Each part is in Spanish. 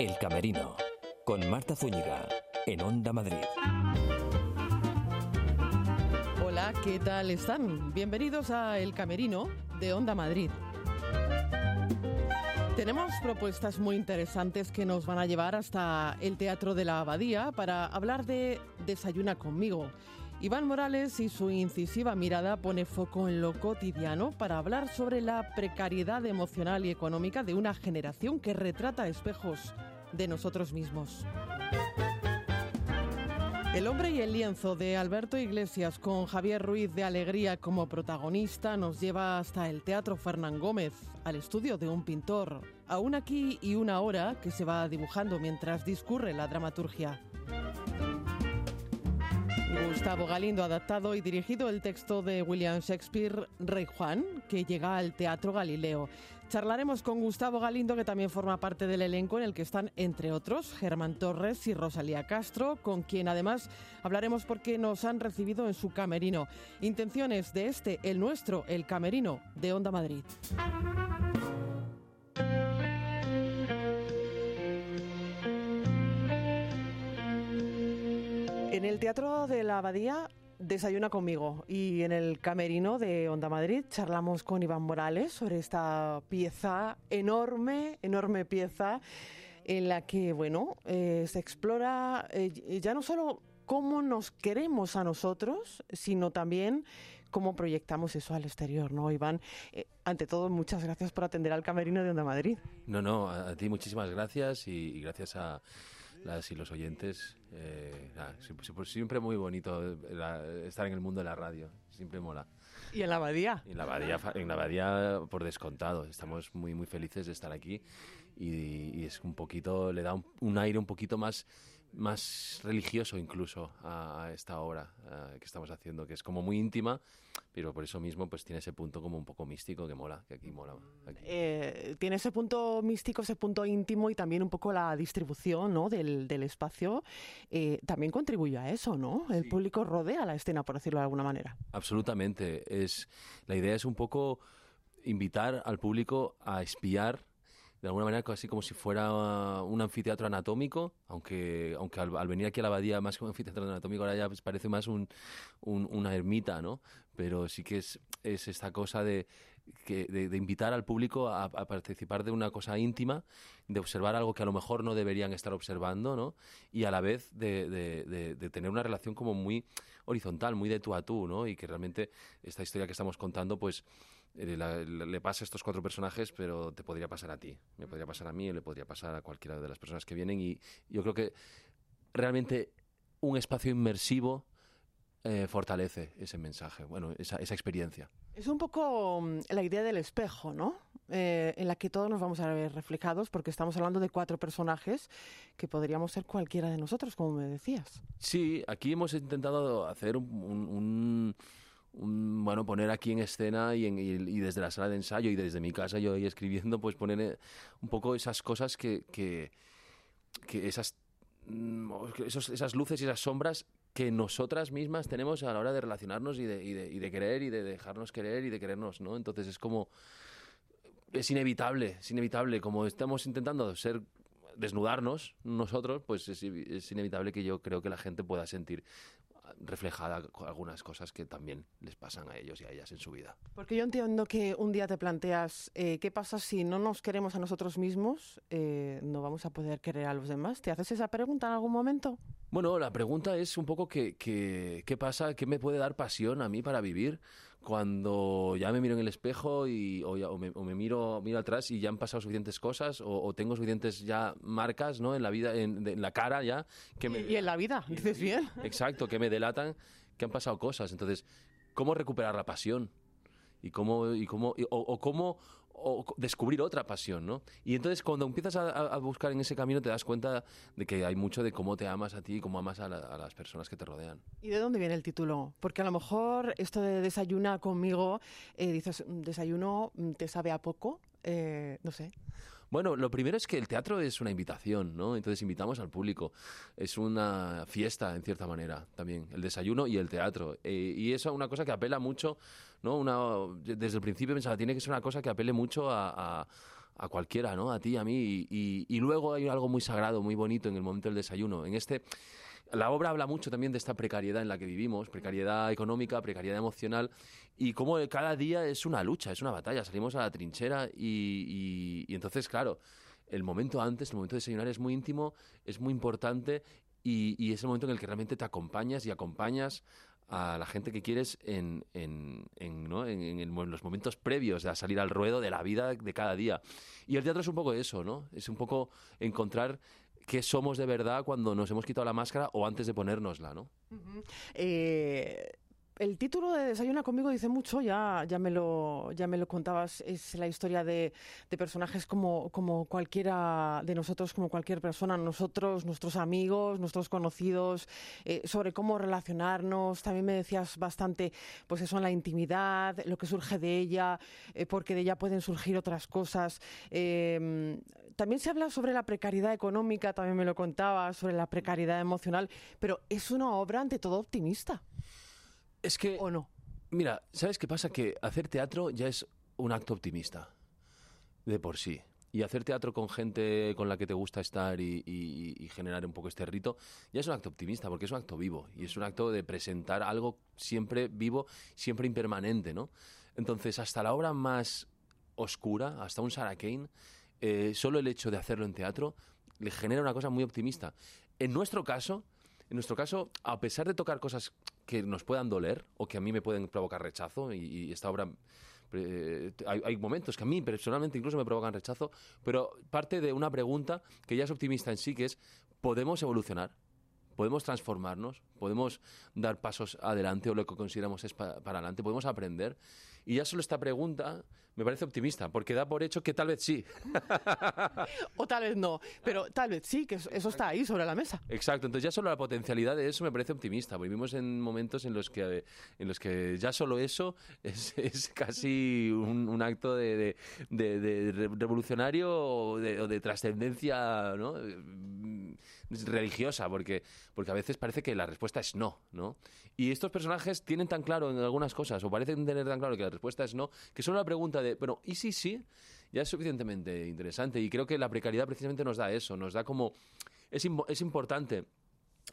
El Camerino, con Marta Zúñiga, en Onda Madrid. Hola, ¿qué tal están? Bienvenidos a El Camerino de Onda Madrid. Tenemos propuestas muy interesantes que nos van a llevar hasta el Teatro de la Abadía para hablar de Desayuna conmigo. Iván Morales y su incisiva mirada pone foco en lo cotidiano para hablar sobre la precariedad emocional y económica de una generación que retrata espejos de nosotros mismos. El hombre y el lienzo de Alberto Iglesias con Javier Ruiz de Alegría como protagonista nos lleva hasta el Teatro Fernán Gómez, al estudio de un pintor, a aquí y una hora que se va dibujando mientras discurre la dramaturgia. Gustavo Galindo ha adaptado y dirigido el texto de William Shakespeare, Rey Juan, que llega al Teatro Galileo. Charlaremos con Gustavo Galindo, que también forma parte del elenco en el que están, entre otros, Germán Torres y Rosalía Castro, con quien además hablaremos porque nos han recibido en su camerino. Intenciones de este, el nuestro, el camerino de Onda Madrid. En el Teatro de la Abadía desayuna conmigo y en el camerino de Onda Madrid charlamos con Iván Morales sobre esta pieza enorme, enorme pieza en la que, bueno, eh, se explora eh, ya no solo cómo nos queremos a nosotros, sino también cómo proyectamos eso al exterior, ¿no, Iván? Eh, ante todo, muchas gracias por atender al camerino de Onda Madrid. No, no, a, ti muchísimas gracias y gracias a las y los oyentes. Eh, siempre, muy bonito eh, estar en el mundo de la radio, siempre mola. ¿Y en la abadía? En la abadía, en la abadía por descontado. Estamos muy, muy felices de estar aquí y, es un poquito, le da un aire un poquito más más religioso incluso a, esta obra eh, que estamos haciendo, que es como muy íntima, pero por eso mismo pues tiene ese punto como un poco místico que mola, que aquí mola. Eh, tiene ese punto místico, ese punto íntimo y también un poco la distribución ¿no? del, del espacio eh, también contribuye a eso, ¿no? El público rodea la escena, por decirlo de alguna manera. Absolutamente. Es, la idea es un poco invitar al público a espiar de alguna manera casi como si fuera un anfiteatro anatómico, aunque, aunque al, venir aquí a la abadía más que un anfiteatro anatómico ahora ya pues parece más un, una ermita, ¿no? Pero sí que es, es esta cosa de, de, invitar al público a, participar de una cosa íntima, de observar algo que a lo mejor no deberían estar observando, ¿no? Y a la vez de, de tener una relación como muy horizontal, muy de tú a tú, ¿no? Y que realmente esta historia que estamos contando, pues eh, le pasa a estos cuatro personajes, pero te podría pasar a ti, me podría pasar a mí o le podría pasar a cualquiera de las personas que vienen. Y yo creo que realmente un espacio inmersivo eh, fortalece ese mensaje, bueno, esa, esa, experiencia. Es un poco mm, la idea del espejo, ¿no? Eh, en la que todos nos vamos a ver reflejados, porque estamos hablando de cuatro personajes que podríamos ser cualquiera de nosotros, como me decías. Sí, aquí hemos intentado hacer un bueno, poner aquí en escena y, desde la sala de ensayo y desde mi casa yo ahí escribiendo, pues poner eh, un poco esas cosas que, esas, mm, esas luces y esas sombras que nosotras mismas tenemos a la hora de relacionarnos y de, querer y de dejarnos querer y de querernos, ¿no? Entonces es como... Es inevitable, es inevitable, como estamos intentando ser desnudarnos nosotros, pues es, es, inevitable que yo creo que la gente pueda sentir reflejada algunas cosas que también les pasan a ellos y a ellas en su vida. Porque yo entiendo que un día te planteas, eh, ¿qué pasa si no nos queremos a nosotros mismos? Eh, ¿No vamos a poder querer a los demás? ¿Te haces esa pregunta en algún momento? Bueno, la pregunta es un poco qué qué pasa, qué me puede dar pasión a mí para vivir cuando ya me miro en el espejo y, o, me, miro, miro atrás y ya han pasado suficientes cosas o, tengo suficientes ya marcas ¿no? en la vida, en, la cara ya. Que me, y en la vida, dices bien. Exacto, que me delatan que han pasado cosas. Entonces, ¿cómo recuperar la pasión? y cómo y cómo o, cómo o descubrir otra pasión, ¿no? Y entonces cuando empiezas a, buscar en ese camino te das cuenta de que hay mucho de cómo te amas a ti y cómo amas a, las personas que te rodean. ¿Y de dónde viene el título? Porque a lo mejor esto de desayuna conmigo, eh, dices, desayuno mm, te sabe a poco, eh, no sé. Bueno, lo primero es que el teatro es una invitación, ¿no? Entonces invitamos al público. Es una fiesta, en cierta manera, también, el desayuno y el teatro. Eh, y eso es una cosa que apela mucho, ¿no? Una, desde el principio pensaba, tiene que ser una cosa que apele mucho a, a cualquiera, ¿no? A ti, a mí. Y, y luego hay algo muy sagrado, muy bonito en el momento del desayuno. En este la obra habla mucho también de esta precariedad en la que vivimos, precariedad económica, precariedad emocional, y cómo cada día es una lucha, es una batalla. Salimos a la trinchera y, entonces, claro, el momento antes, el momento de desayunar es muy íntimo, es muy importante y, es el momento en el que realmente te acompañas y acompañas a la gente que quieres en, en, en, ¿no? en, los momentos previos a salir al ruedo de la vida de cada día. Y el teatro es un poco eso, ¿no? Es un poco encontrar qué somos de verdad cuando nos hemos quitado la máscara o antes de ponérnosla, ¿no? El título de Desayuna conmigo dice mucho, ya, ya, me, lo, ya me lo contabas, es la historia de, personajes como, como cualquiera de nosotros, como cualquier persona, nosotros, nuestros amigos, nuestros conocidos, eh, sobre cómo relacionarnos. También me decías bastante, pues eso la intimidad, lo que surge de ella, eh, porque de ella pueden surgir otras cosas. Em, también se habla sobre la precariedad económica, también me lo contabas, sobre la precariedad emocional, pero es una obra ante todo optimista. Es que... ¿O no? Mira, ¿sabes qué pasa? Que hacer teatro ya es un acto optimista, de por sí. Y hacer teatro con gente con la que te gusta estar y, generar un poco este rito, ya es un acto optimista, porque es un acto vivo. Y es un acto de presentar algo siempre vivo, siempre impermanente, ¿no? Entonces, hasta la obra más oscura, hasta un Sarah Kane, eh, solo el hecho de hacerlo en teatro le genera una cosa muy optimista. En nuestro caso, en nuestro caso, a pesar de tocar cosas que nos puedan doler o que a mí me pueden provocar rechazo, y, esta obra eh, hay, momentos que a mí personalmente incluso me provocan rechazo, pero parte de una pregunta que ya es optimista en sí, que es, ¿podemos evolucionar? ¿Podemos transformarnos? ¿Podemos dar pasos adelante o lo que consideramos es para adelante? ¿Podemos aprender? Y ya solo esta pregunta me parece optimista, porque da por hecho que tal vez sí. o tal vez no, pero tal vez sí, que eso está ahí sobre la mesa. Exacto, entonces ya solo la potencialidad de eso me parece optimista. Vivimos en momentos en los que, en los que ya solo eso es, casi un, acto de, revolucionario o de, trascendencia ¿no? religiosa, porque, porque a veces parece que la respuesta es no, ¿no? Y estos personajes tienen tan claro en algunas cosas, o parecen tener tan claro que la respuesta es no, que solo la pregunta de, bueno, ¿y si sí? Ya es suficientemente interesante. Y creo que la precariedad precisamente nos da eso, nos da como... Es, es importante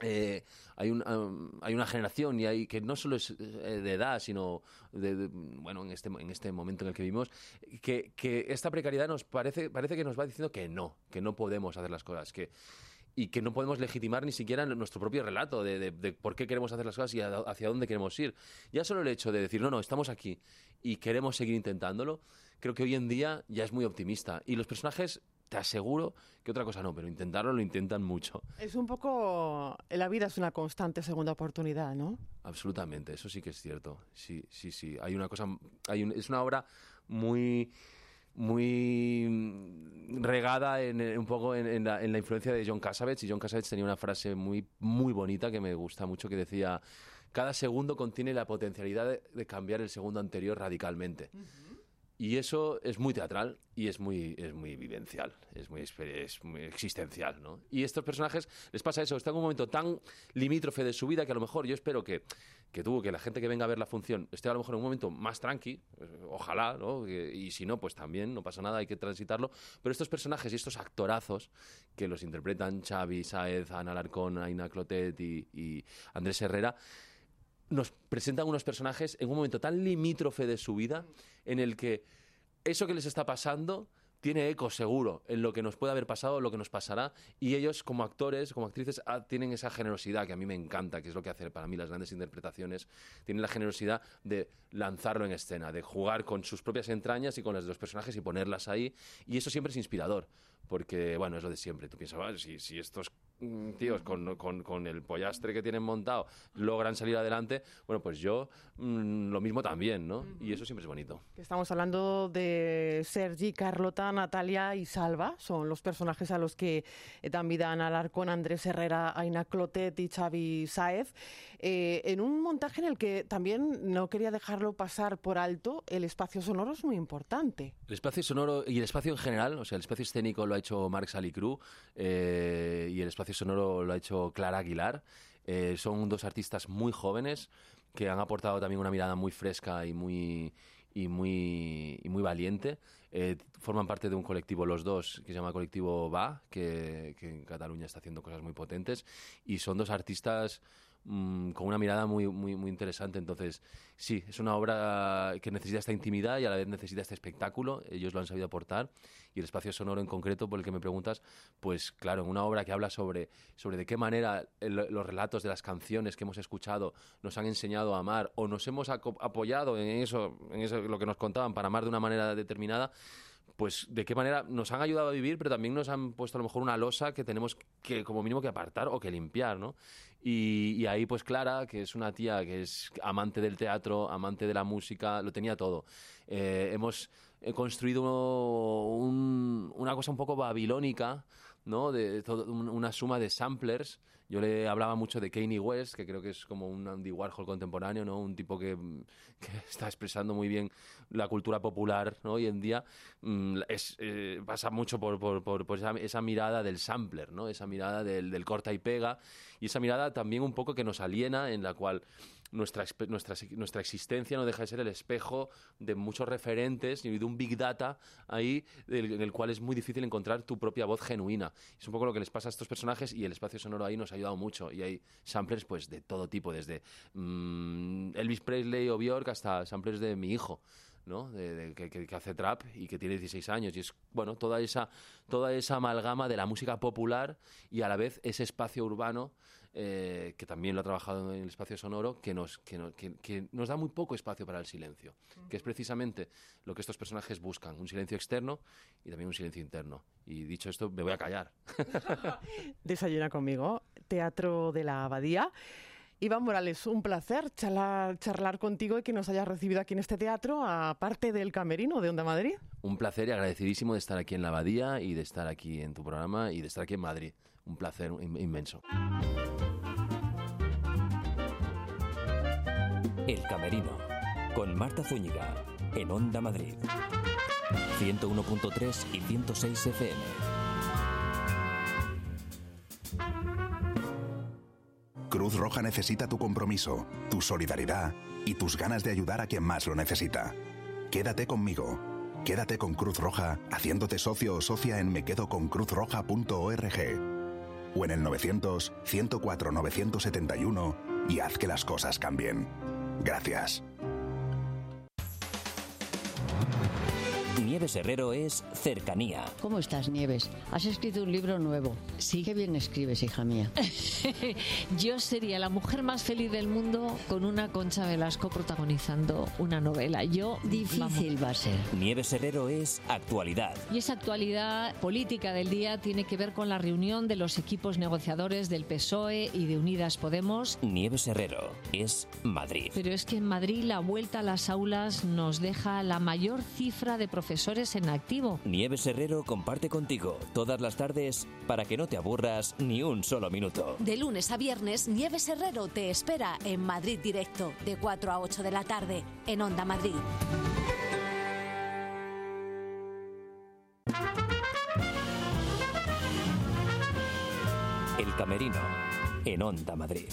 eh, hay, un, hay una generación y hay que no solo es eh, de edad sino bueno en este en este momento en el que vivimos que, que esta precariedad nos parece parece que nos va diciendo que no que no podemos hacer las cosas que y que no podemos legitimar ni siquiera nuestro propio relato de, por qué queremos hacer las cosas y hacia dónde queremos ir. Ya solo el hecho de decir, no, no, estamos aquí y queremos seguir intentándolo, creo que hoy en día ya es muy optimista. Y los personajes, te aseguro que otra cosa no, pero intentarlo lo intentan mucho. Es un poco, la vida es una constante segunda oportunidad, ¿no? Absolutamente, eso sí que es cierto. Sí, sí, sí. Hay una cosa, hay es una obra muy muy regada en, un poco en, la, influencia de John Cassavetes y John Cassavetes tenía una frase muy muy bonita que me gusta mucho que decía cada segundo contiene la potencialidad de, cambiar el segundo anterior radicalmente. Y eso es muy teatral y es muy, es muy vivencial, es muy, es muy existencial, ¿no? Y estos personajes les pasa eso, están en un momento tan limítrofe de su vida que a lo mejor yo espero que, que tuvo que la gente que venga a ver la función esté a lo mejor en un momento más tranqui, eh, ojalá, ¿no? Y si no, pues también, no pasa nada, hay que transitarlo. Pero estos personajes y estos actorazos que los interpretan Xavi, Saez, Ana Larcón, Aina Clotet y Andrés Herrera, nos presentan unos personajes en un momento tan limítrofe de su vida en el que eso que les está pasando tiene eco seguro en lo que nos puede haber pasado, lo que nos pasará, y ellos como actores, como actrices, ah, tienen esa generosidad que a mí me encanta, que es lo que hace para mí las grandes interpretaciones, tienen la generosidad de lanzarlo en escena, de jugar con sus propias entrañas y con las de los personajes y ponerlas ahí, y eso siempre es inspirador, porque, bueno, es lo de siempre, tú piensas, si, si estos tíos con, con, con, el pollastre que tienen montado logran salir adelante, bueno, pues yo mm, lo mismo también, ¿no? Y eso siempre es bonito. Estamos hablando de Sergi, Carlota, Natalia y Salva, son los personajes a los que dan vida Ana Alarcón, Andrés Herrera, Aina Clotet y Xavi Saez, eh, en un montaje en el que también no quería dejarlo pasar por alto, el espacio sonoro es muy importante. El espacio sonoro y el espacio en general, o sea, el espacio escénico lo ha hecho Marc Salicru eh, y el espacio sonoro lo ha hecho Clara Aguilar. Eh, son dos artistas muy jóvenes que han aportado también una mirada muy fresca y muy, y muy, y muy valiente. Eh, forman parte de un colectivo los dos que se llama Colectivo Va, que, que en Cataluña está haciendo cosas muy potentes. Y son dos artistas mm, con una mirada muy, muy, muy interesante. Entonces, sí, es una obra que necesita esta intimidad y a la vez necesita este espectáculo. Ellos lo han sabido aportar. Y el espacio sonoro en concreto, por el que me preguntas, pues claro, en una obra que habla sobre, sobre de qué manera los relatos de las canciones que hemos escuchado nos han enseñado a amar o nos hemos apoyado en eso, en eso lo que nos contaban para amar de una manera determinada, pues de qué manera nos han ayudado a vivir, pero también nos han puesto a lo mejor una losa que tenemos que como mínimo que apartar o que limpiar, ¿no? Y, ahí pues Clara, que es una tía que es amante del teatro, amante de la música, lo tenía todo. Eh, hemos eh, construido un- una cosa un poco babilónica, ¿no? De todo- un- una suma de samplers. Yo le hablaba mucho de Kanye West, que creo que es como un Andy Warhol contemporáneo, ¿no? Un tipo que, mm, que está expresando muy bien la cultura popular hoy en día. Mm, es, eh, pasa mucho por, por- por- esa mirada del sampler, ¿no? Esa mirada del, del corta y pega. Y esa mirada también un poco que nos aliena, en la cual nuestra, nuestra, nuestra existencia no deja de ser el espejo de muchos referentes y de un big data ahí en el cual es muy difícil encontrar tu propia voz genuina. Es un poco lo que les pasa a estos personajes y el espacio sonoro ahí nos ha ayudado mucho. Y hay samplers pues de todo tipo, desde mm, Elvis Presley o Bjork hasta samplers de mi hijo. ¿no? De, de- que- que hace trap y que tiene 16 años y es bueno toda esa toda esa amalgama de la música popular y a la vez ese espacio urbano eh, que también lo ha trabajado en el espacio sonoro, que nos, que, no- que- que nos da muy poco espacio para el silencio, que es precisamente lo que estos personajes buscan, un silencio externo y también un silencio interno. Y dicho esto, me voy a callar. Desayuna conmigo, Teatro de la Abadía. Iván Morales, un placer charlar, charlar contigo y que nos hayas recibido aquí en este teatro, aparte del camerino de Onda Madrid. Un placer y agradecidísimo de estar aquí en la Abadía y de estar aquí en tu programa y de estar aquí en Madrid. Un placer in- inmenso. El Camerino, con Marta Zúñiga, en Onda Madrid. 101.3 y 106 FM. Cruz Roja necesita tu compromiso, tu solidaridad y tus ganas de ayudar a quien más lo necesita. Quédate conmigo. Quédate con Cruz Roja haciéndote socio o socia en mequedoconcruzroja.org o en el 900 104 971 y haz que las cosas cambien. Gracias. Nieves Herrero es cercanía. ¿Cómo estás, Nieves? Has escrito un libro nuevo. Sí que bien escribes, hija mía. Yo sería la mujer más feliz del mundo con una Concha Velasco protagonizando una novela. Yo Difícil va a ser. Nieves Herrero es actualidad. Y esa actualidad política del día tiene que ver con la reunión de los equipos negociadores del PSOE y de Unidas Podemos. Nieves Herrero es Madrid. Pero es que en Madrid la vuelta a las aulas nos deja la mayor cifra de profesores en activo. Nieves Herrero comparte contigo todas las tardes para que no te aburras ni un solo minuto. De lunes a viernes, Nieves Herrero te espera en Madrid Directo, de 4 a 8 de la tarde, en Onda Madrid. El Camerino, en Onda Madrid.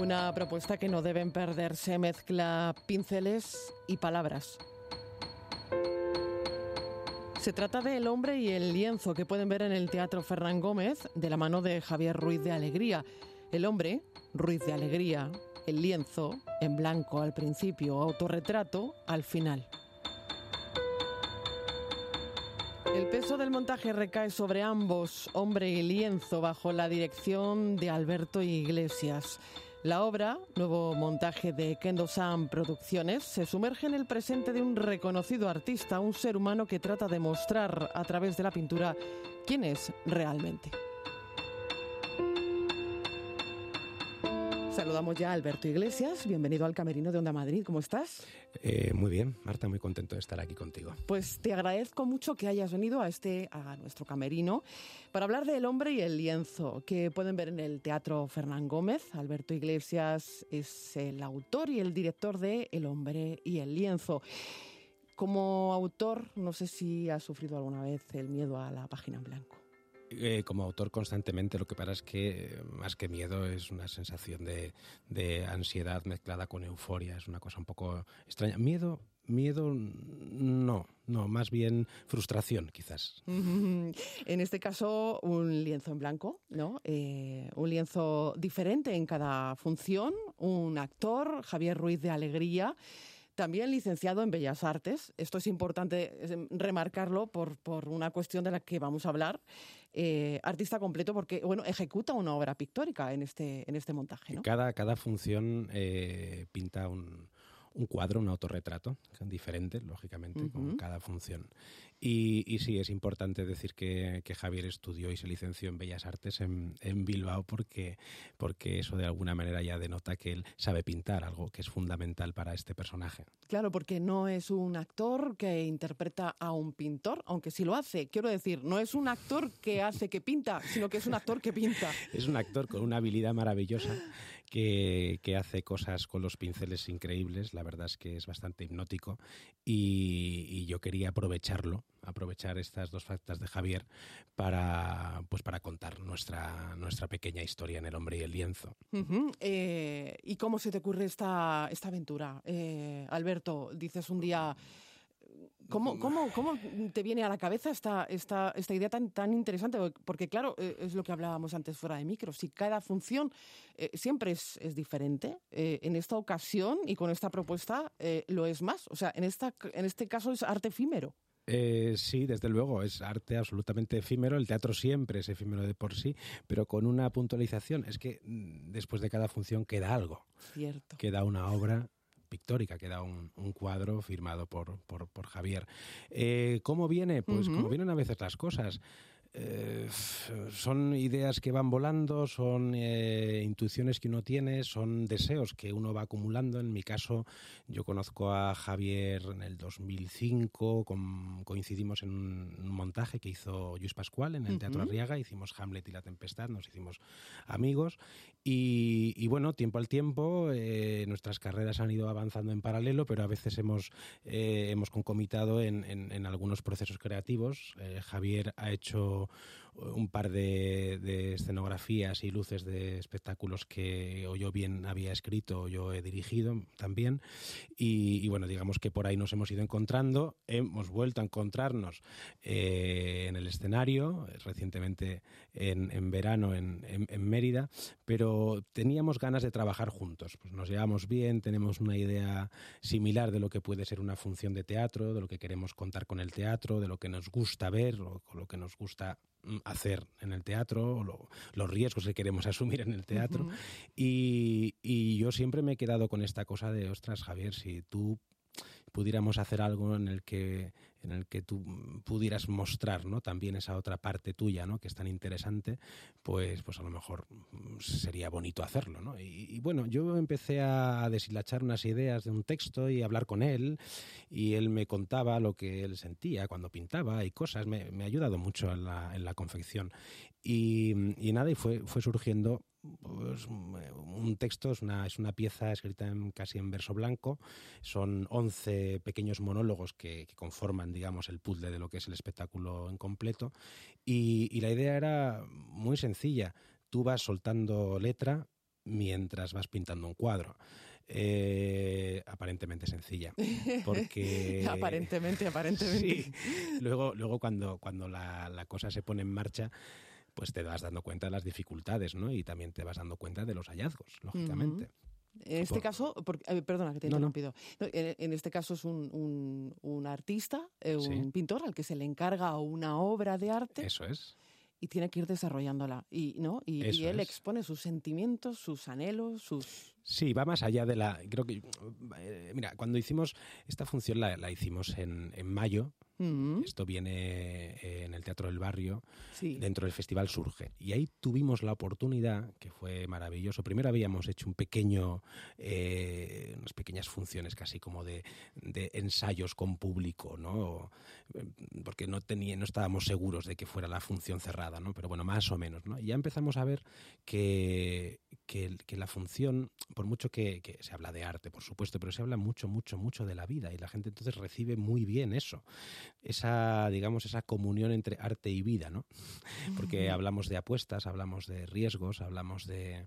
Una propuesta que no deben perderse, mezcla pinceles y palabras. Se trata de El hombre y el lienzo que pueden ver en el Teatro Fernán Gómez de la mano de Javier Ruiz de Alegría. El hombre, Ruiz de Alegría, el lienzo, en blanco al principio, autorretrato al final. El peso del montaje recae sobre ambos, hombre y lienzo, bajo la dirección de Alberto Iglesias. La obra, nuevo montaje de Kendo Sam Producciones, se sumerge en el presente de un reconocido artista, un ser humano que trata de mostrar a través de la pintura quién es realmente. Saludamos ya a Alberto Iglesias, bienvenido al Camerino de Onda Madrid, ¿cómo estás? Eh, muy bien, Marta, muy contento de estar aquí contigo. Pues te agradezco mucho que hayas venido a este a nuestro camerino para hablar del hombre y el lienzo que pueden ver en el Teatro Fernán Gómez. Alberto Iglesias es el autor y el director de El hombre y el lienzo. Como autor, no sé si has sufrido alguna vez el miedo a la página en blanco. Eh, como autor constantemente, lo que pasa es que eh, más que miedo es una sensación de, de ansiedad mezclada con euforia, es una cosa un poco extraña. Miedo, miedo no, no, más bien frustración quizás. En este caso, un lienzo en blanco, ¿no? Eh, un lienzo diferente en cada función, un actor, Javier Ruiz de Alegría, también licenciado en Bellas Artes. Esto es importante eh, remarcarlo por, por una cuestión de la que vamos a hablar. Eh, artista completo porque, bueno, ejecuta una obra pictórica en este, en este montaje, ¿no? Cada, cada función eh, pinta un, un cuadro, un autorretrato, diferente, lógicamente, con cada función. Y, y, sí, es importante decir que, que, Javier estudió y se licenció en Bellas Artes en, en, Bilbao porque, porque eso de alguna manera ya denota que él sabe pintar, algo que es fundamental para este personaje. Claro, porque no es un actor que interpreta a un pintor, aunque sí lo hace. Quiero decir, no es un actor que hace que pinta, sino que es un actor que pinta. es un actor con una habilidad maravillosa que, hace cosas con los pinceles increíbles, la verdad es que es bastante hipnótico y, yo quería aprovecharlo, aprovechar estas dos factas de Javier para, pues para contar nuestra, nuestra pequeña historia en El hombre y el lienzo. Eh, ¿Y cómo se te ocurre esta, esta aventura? Eh, Alberto, dices un día... ¿Cómo, cómo, ¿Cómo te viene a la cabeza esta, esta, esta idea tan, tan interesante? Porque claro, eh, es lo que hablábamos antes fuera de micro, si cada función eh, siempre es, es diferente, eh, en esta ocasión y con esta propuesta eh, lo es más. O sea, en, esta, en este caso es arte efímero. Eh, sí, desde luego, es arte absolutamente efímero. El teatro siempre es efímero de por sí, pero con una puntualización. Es que mm, después de cada función queda algo. Cierto. Queda una obra pictórica, queda un, un cuadro firmado por, por, por Javier. Eh, ¿Cómo viene? Pues uh -huh. como vienen a veces las cosas. Eh, son ideas que van volando, son eh, intuiciones que uno tiene, son deseos que uno va acumulando. En mi caso, yo conozco a Javier en el 2005, con, coincidimos en un, un, montaje que hizo Luis Pascual en el uh -huh. Teatro Arriaga, hicimos Hamlet y la Tempestad, nos hicimos amigos y, y bueno, tiempo al tiempo, eh, nuestras carreras han ido avanzando en paralelo, pero a veces hemos, eh, hemos concomitado en, en, en, algunos procesos creativos. Eh, Javier ha hecho ou, un par de, escenografías y luces de espectáculos que o yo bien había escrito o yo he dirigido también. Y, bueno, digamos que por ahí nos hemos ido encontrando, hemos vuelto a encontrarnos eh, en el escenario, recientemente en, verano en, Mérida, pero teníamos ganas de trabajar juntos. Pues nos llevamos bien, tenemos una idea similar de lo que puede ser una función de teatro, de lo que queremos contar con el teatro, de lo que nos gusta ver o lo que nos gusta hacer en el teatro, lo, los riesgos que queremos asumir en el teatro. Uh -huh. y, y, yo siempre me he quedado con esta cosa de, ostras, Javier, si tú pudiéramos hacer algo en el que en el que tú pudieras mostrar ¿no? también esa otra parte tuya ¿no? que es tan interesante, pues, pues a lo mejor sería bonito hacerlo. ¿no? Y, bueno, yo empecé a deshilachar unas ideas de un texto y hablar con él, y él me contaba lo que él sentía cuando pintaba y cosas, me, me ha ayudado mucho en la, en la confección. Y, y, nada, y fue, fue surgiendo pues, un texto, es una, es una pieza escrita en, casi en verso blanco, son 11 pequeños monólogos que, que, conforman, digamos, el puzzle de lo que es el espectáculo en completo, y, y la idea era muy sencilla, tú vas soltando letra mientras vas pintando un cuadro. Eh, aparentemente sencilla. Porque. aparentemente, aparentemente. Sí. Luego, luego cuando, cuando la, la, cosa se pone en marcha, pues te vas dando cuenta de las dificultades, ¿no? Y también te vas dando cuenta de los hallazgos, lógicamente. Uh -huh. En este por... caso, porque, eh, perdona que te he interrumpido. No, no. En, en, este caso es un, un, un artista, eh, un sí. pintor al que se le encarga una obra de arte. Eso es y tiene que ir desarrollándola y no y, y él es. expone sus sentimientos sus anhelos sus sí va más allá de la creo que eh, mira cuando hicimos esta función la, la hicimos en, en mayo Esto viene eh, en el Teatro del Barrio, sí. dentro del Festival Surge. Y ahí tuvimos la oportunidad, que fue maravilloso. Primero habíamos hecho un pequeño, eh, unas pequeñas funciones casi como de, de, ensayos con público, ¿no? Porque no, tenía, no estábamos seguros de que fuera la función cerrada, ¿no? Pero bueno, más o menos, ¿no? Y ya empezamos a ver que, que, que la función, por mucho que, que se habla de arte, por supuesto, pero se habla mucho, mucho, mucho de la vida y la gente entonces recibe muy bien eso esa, digamos, esa comunión entre arte y vida, ¿no? Porque hablamos de apuestas, hablamos de riesgos, hablamos de,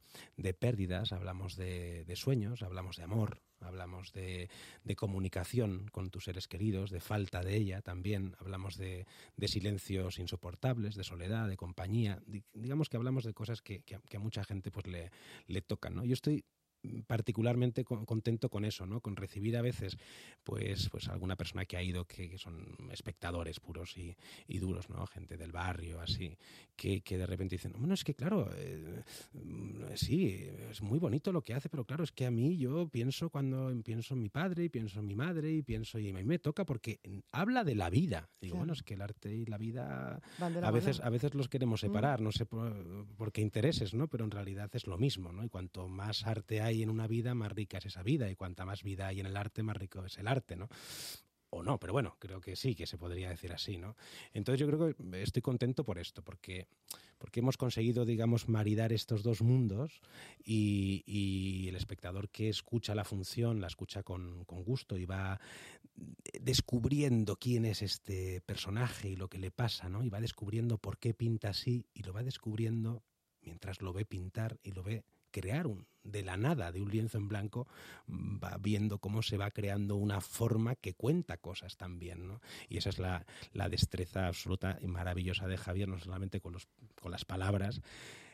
pérdidas, hablamos de, sueños, hablamos de amor, hablamos de, comunicación con tus seres queridos, de falta de ella también, hablamos de, silencios insoportables, de soledad, de compañía, digamos que hablamos de cosas que, a mucha gente pues le, le tocan, ¿no? Yo estoy particularmente contento con eso, ¿no? Con recibir a veces, pues, pues alguna persona que ha ido que, son espectadores puros y, duros, ¿no? Gente del barrio, así, que, de repente dicen, bueno, es que claro, eh, sí, es muy bonito lo que hace, pero claro, es que a mí yo pienso cuando pienso en mi padre y pienso en mi madre y pienso y a mí me toca porque habla de la vida. Digo, bueno, es que el arte y la vida a veces a veces los queremos mm. separar, no sé por, por, qué intereses, ¿no? Pero en realidad es lo mismo, ¿no? Y cuanto más arte hay en una vida, más rica es esa vida, y cuanta más vida hay en el arte, más rico es el arte, ¿no? o no, pero bueno, creo que sí, que se podría decir así, ¿no? Entonces yo creo que estoy contento por esto, porque, porque hemos conseguido, digamos, maridar estos dos mundos y, el espectador que escucha la función la escucha con, con, gusto y va descubriendo quién es este personaje y lo que le pasa, ¿no? Y va descubriendo por qué pinta así y lo va descubriendo mientras lo ve pintar y lo ve crear un, de la nada, de un lienzo en blanco, va viendo cómo se va creando una forma que cuenta cosas también, ¿no? Y esa es la, la destreza absoluta y maravillosa de Javier, no solamente con, los, con las palabras,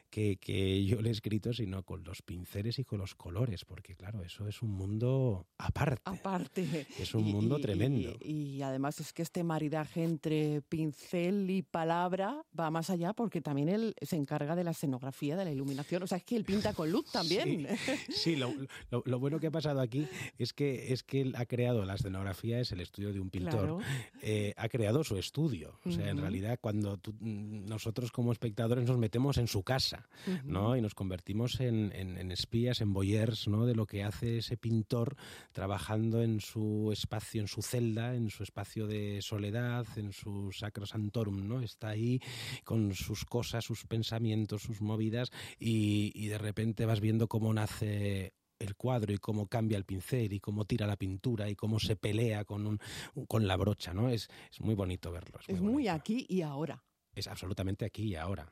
que, yo le he escrito, sino con los pinceles y con los colores, porque claro, eso es un mundo aparte. Aparte. Es un mundo tremendo. Y, además es que este maridaje entre pincel y palabra va más allá porque también él se encarga de la escenografía, de la iluminación. O sea, es que él pinta con luz también. Sí, lo, bueno que ha pasado aquí es que, es que él ha creado la escenografía, es el estudio de un pintor. Eh, ha creado su estudio. O sea, en realidad cuando nosotros como espectadores nos metemos en su casa, ¿no? Y nos convertimos en, espías, en boyers, ¿no? De lo que hace ese pintor trabajando en su espacio, en su celda, en su espacio de soledad, en su sacrosantorum, ¿no? Está ahí con sus cosas, sus pensamientos, sus movidas y, de repente vas viendo cómo nace el cuadro y cómo cambia el pincel y cómo tira la pintura y cómo se pelea con, un, con la brocha, ¿no? Es, es muy bonito verlo. Es, muy, aquí y ahora es absolutamente aquí y ahora.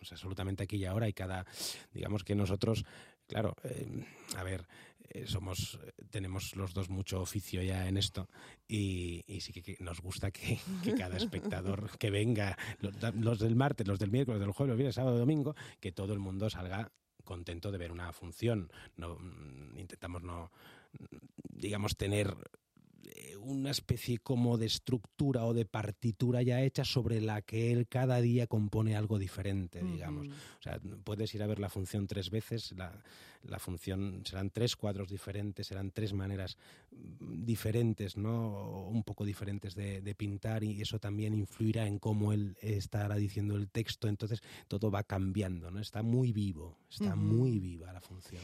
Es absolutamente aquí y ahora y cada, digamos que nosotros, claro, eh, a ver, eh, somos, tenemos los dos mucho oficio ya en esto y, sí que, nos gusta que, cada espectador que venga, los, del martes, los del miércoles, del jueves, viernes, sábado, domingo, que todo el mundo salga contento de ver una función. No, mm, intentamos no, digamos, tener una especie como de estructura o de partitura ya hecha sobre la que él cada día compone algo diferente, digamos. O sea, puedes ir a ver la función tres veces, la, la, función serán tres cuadros diferentes, serán tres maneras mm, diferentes, ¿no? Un poco diferentes de, de pintar y eso también influirá en cómo él estará diciendo el texto, entonces todo va cambiando, ¿no? Está muy vivo, está muy viva la función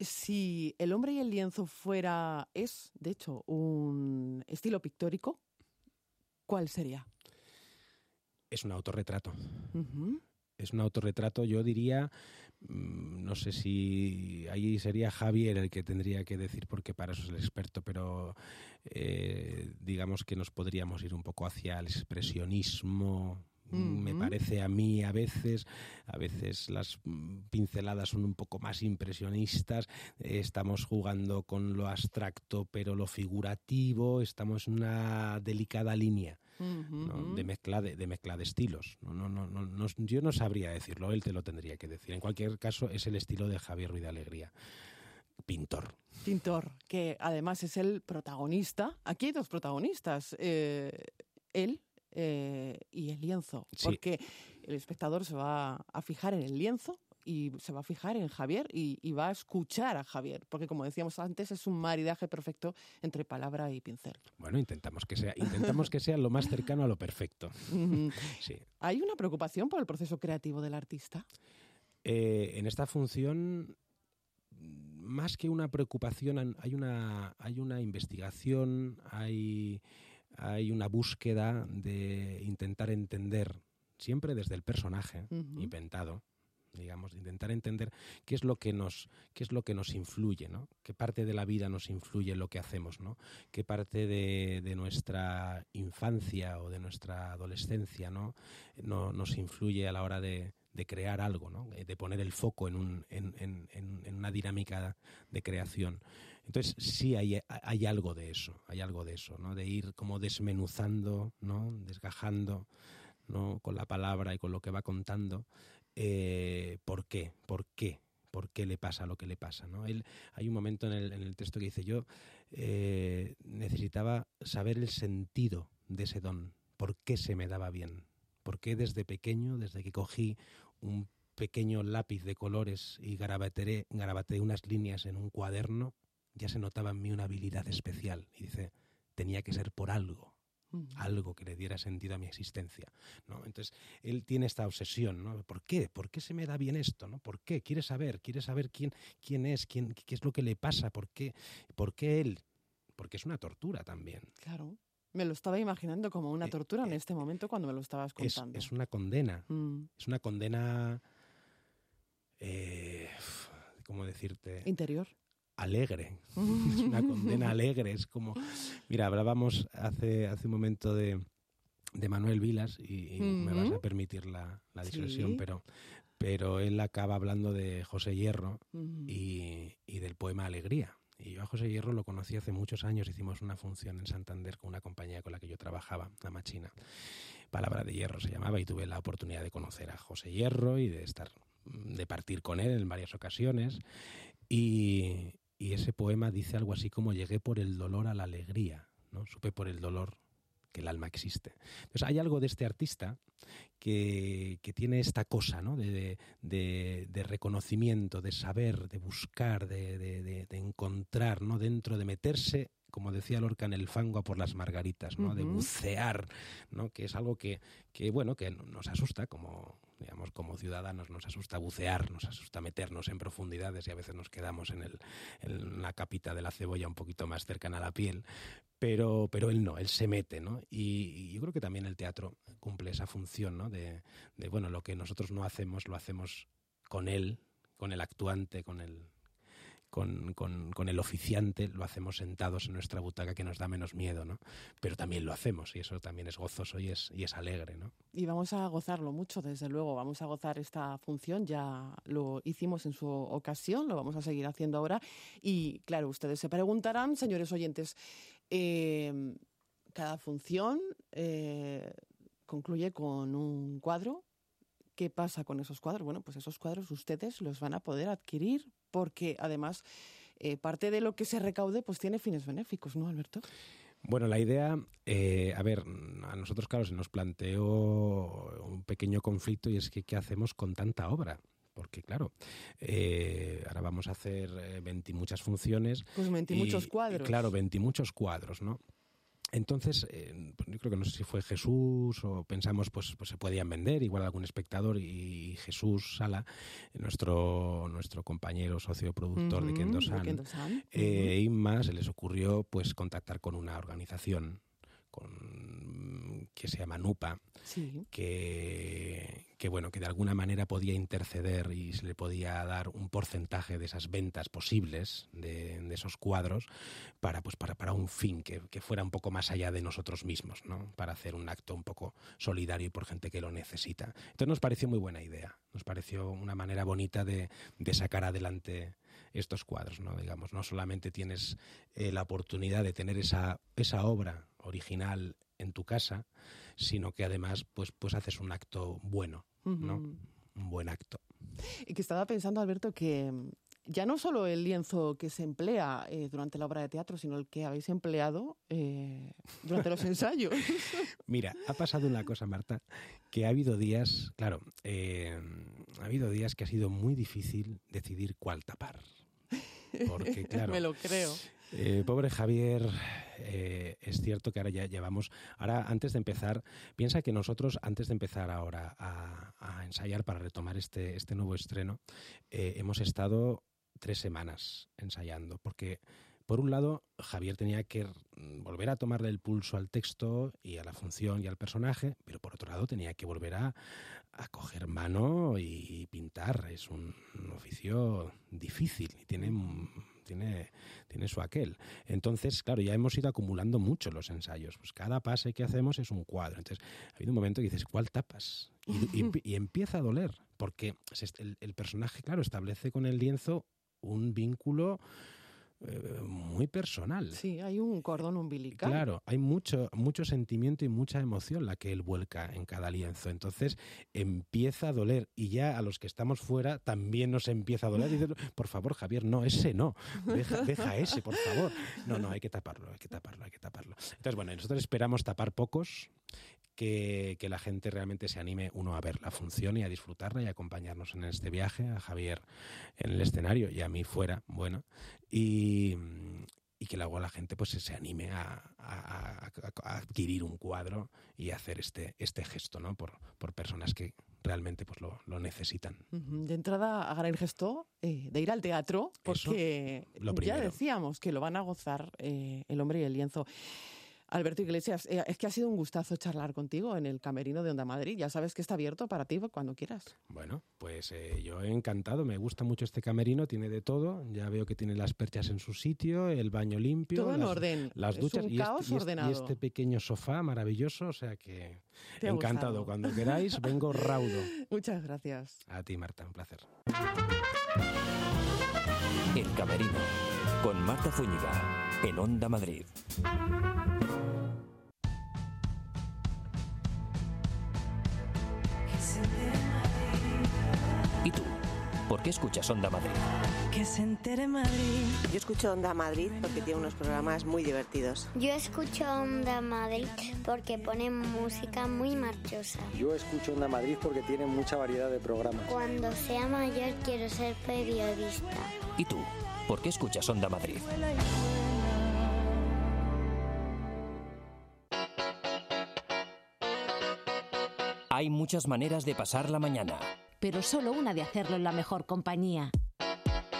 si el hombre y el lienzo fuera, es de hecho un estilo pictórico, ¿cuál sería? Es un autorretrato. Es un autorretrato, yo diría, mm, no sé si ahí sería Javier el que tendría que decir, porque para eso es el experto, pero eh, digamos que nos podríamos ir un poco hacia el expresionismo me parece a mí a veces, a veces las pinceladas son un poco más impresionistas, estamos jugando con lo abstracto pero lo figurativo, estamos en una delicada línea. de mezcla de, mezcla de estilos. No, no, no, yo no sabría decirlo, él te lo tendría que decir. En cualquier caso, es el estilo de Javier Ruiz de Alegría pintor. Pintor, que además es el protagonista. Aquí hay dos protagonistas. Eh, él eh, y el lienzo, porque el espectador se va a fijar en el lienzo y se va a fijar en Javier y, va a escuchar a Javier, porque como decíamos antes, es un maridaje perfecto entre palabra y pincel. Bueno, intentamos que sea, intentamos que sea lo más cercano a lo perfecto. sí. ¿Hay una preocupación por el proceso creativo del artista? Eh, en esta función, más que una preocupación, hay una, hay una investigación, hay hay una búsqueda de intentar entender, siempre desde el personaje inventado, digamos, intentar entender qué es lo que nos, qué es lo que nos influye, ¿no? qué parte de la vida nos influye en lo que hacemos, ¿no? qué parte de, de nuestra infancia o de nuestra adolescencia ¿no? no nos influye a la hora de, de crear algo, ¿no? de poner el foco en, un, en, en, en, una dinámica de creación. Entonces sí hay, hay, algo de eso, hay algo de eso, ¿no? de ir como desmenuzando, ¿no? desgajando ¿no? con la palabra y con lo que va contando, eh, ¿por qué? ¿Por qué? ¿Por qué le pasa lo que le pasa? ¿no? Hay un momento en el, en el texto que dice, yo eh, necesitaba saber el sentido de ese don, por qué se me daba bien, por qué desde pequeño, desde que cogí un pequeño lápiz de colores y garabateé, garabateé unas líneas en un cuaderno, ya se notaba en mí una habilidad especial. Y dice, tenía que ser por algo algo que le diera sentido a mi existencia. ¿no? Entonces, él tiene esta obsesión, ¿no? ¿Por qué? ¿Por qué se me da bien esto? ¿no? ¿Por qué? Quiere saber, quiere saber quién, quién es, quién, qué es lo que le pasa, por qué, por qué él. Porque es una tortura también. Claro. Me lo estaba imaginando como una eh, tortura en eh, este momento cuando me lo estabas contando. Es, una condena. Mm. Es una condena. Eh, ¿Cómo decirte? Interior alegre, es una condena alegre, es como, mira, hablábamos hace, hace un momento de, de Manuel Vilas y, me vas a permitir la, la digresión, pero, pero él acaba hablando de José Hierro y, y, del poema Alegría. Y yo a José Hierro lo conocí hace muchos años, hicimos una función en Santander con una compañía con la que yo trabajaba, la Machina. Palabra de Hierro se llamaba y tuve la oportunidad de conocer a José Hierro y de estar de partir con él en varias ocasiones. Y, y ese poema dice algo así como llegué por el dolor a la alegría, ¿no? Supe por el dolor que el alma existe. Entonces hay algo de este artista que, que tiene esta cosa ¿no? de, de, de, reconocimiento, de saber, de buscar, de, de, encontrar, ¿no? dentro de meterse como decía Lorca, en el fango a por las margaritas, ¿no? De bucear, ¿no? Que es algo que, que, bueno, que nos asusta como, digamos, como ciudadanos nos asusta bucear, nos asusta meternos en profundidades y a veces nos quedamos en, el, en la capita de la cebolla un poquito más cercana a la piel, pero, pero él no, él se mete, ¿no? Y, yo creo que también el teatro cumple esa función, ¿no? De, de, bueno, lo que nosotros no hacemos, lo hacemos con él, con el actuante, con el, con, con, el oficiante, lo hacemos sentados en nuestra butaca que nos da menos miedo, ¿no? Pero también lo hacemos y eso también es gozoso y es, y es alegre, ¿no? Y vamos a gozarlo mucho, desde luego, vamos a gozar esta función, ya lo hicimos en su ocasión, lo vamos a seguir haciendo ahora y claro, ustedes se preguntarán, señores oyentes, eh, cada función eh, concluye con un cuadro ¿Qué pasa con esos cuadros? Bueno, pues esos cuadros ustedes los van a poder adquirir porque además eh, parte de lo que se recaude pues tiene fines benéficos, ¿no, Alberto? Bueno, la idea, eh, a ver, a nosotros, claro, se nos planteó un pequeño conflicto y es que ¿qué hacemos con tanta obra? Porque, claro, eh, ahora vamos a hacer 20 muchas funciones. Pues 20 muchos cuadros. claro, 20 muchos cuadros, ¿no? Entonces, eh, pues yo creo que no sé si fue Jesús o pensamos, pues, pues se podían vender, igual algún espectador, y Jesús Sala, nuestro, nuestro compañero socio productor de Kendo San, eh, y más, se les ocurrió pues contactar con una organización con, que se llama NUPA, que, que, bueno, que de alguna manera podía interceder y se le podía dar un porcentaje de esas ventas posibles de, de esos cuadros para, pues, para, para un fin que, que, fuera un poco más allá de nosotros mismos, ¿no? para hacer un acto un poco solidario y por gente que lo necesita. Entonces nos pareció muy buena idea, nos pareció una manera bonita de, de sacar adelante estos cuadros, ¿no? Digamos, no solamente tienes eh, la oportunidad de tener esa, esa obra original en tu casa, sino que además pues, pues haces un acto bueno, ¿no? Un buen acto. Y que estaba pensando, Alberto, que mm, ya no solo el lienzo que se emplea eh, durante la obra de teatro, sino el que habéis empleado eh, durante los ensayos. Mira, ha pasado una cosa, Marta, que ha habido días, claro, ha habido días que ha sido muy difícil decidir cuál tapar. Porque, claro. Me lo creo. Eh, pobre Javier, eh, es cierto que ahora ya llevamos. Ahora, antes de empezar, piensa que nosotros, antes de empezar ahora a, ensayar para retomar este, este nuevo estreno, eh, hemos estado tres semanas ensayando, porque por un lado, Javier tenía que volver a tomarle el pulso al texto y a la función y al personaje, pero por otro lado tenía que volver a, a coger mano y pintar. Es un, oficio difícil y tiene, tiene, tiene su aquel. Entonces, claro, ya hemos ido acumulando mucho los ensayos. Pues cada pase que hacemos es un cuadro. Entonces, ha habido un momento que dices, ¿cuál tapas? Y, empieza a doler, porque el, el personaje, claro, establece con el lienzo un vínculo eh, muy personal. Sí, hay un cordón umbilical. Claro, hay mucho, mucho sentimiento y mucha emoción la que él vuelca en cada lienzo. Entonces empieza a doler y ya a los que estamos fuera también nos empieza a doler. Por favor, Javier, no, ese no. Deja, deja ese, por favor. No, no, hay que taparlo, hay que taparlo, hay que taparlo. Entonces, bueno, nosotros esperamos tapar pocos que, la gente realmente se anime, uno, a ver la función y a disfrutarla y a acompañarnos en este viaje, a Javier en el escenario y a mí fuera, bueno, y, que luego la gente pues se anime a, adquirir un cuadro y hacer este, este gesto, ¿no? Por, por personas que realmente pues lo, necesitan. De entrada, hagan el gesto eh, de ir al teatro, porque ya decíamos que lo van a gozar eh, el hombre y el lienzo. Alberto Iglesias, eh, es que ha sido un gustazo charlar contigo en el camerino de Onda Madrid. Ya sabes que está abierto para ti cuando quieras. Bueno, pues eh, yo he encantado. Me gusta mucho este camerino, tiene de todo. Ya veo que tiene las perchas en su sitio, el baño limpio. Todo en orden. Las duchas un y, caos este, ordenado. y, este, pequeño sofá maravilloso. O sea que encantado. Cuando queráis, vengo raudo. Muchas gracias. A ti, Marta, un placer. El camerino con Marta Zúñiga en Onda Madrid. ¿Y tú? ¿Por qué escuchas Onda Madrid? Que se entere Madrid. Yo escucho Onda Madrid porque tiene unos programas muy divertidos. Yo escucho Onda Madrid porque pone música muy marchosa. Yo escucho Onda Madrid porque tiene mucha variedad de programas. Cuando sea mayor quiero ser periodista. ¿Y tú? ¿Por qué escuchas Onda Madrid? Hay muchas maneras de pasar la mañana. Pero solo una de hacerlo en la mejor compañía.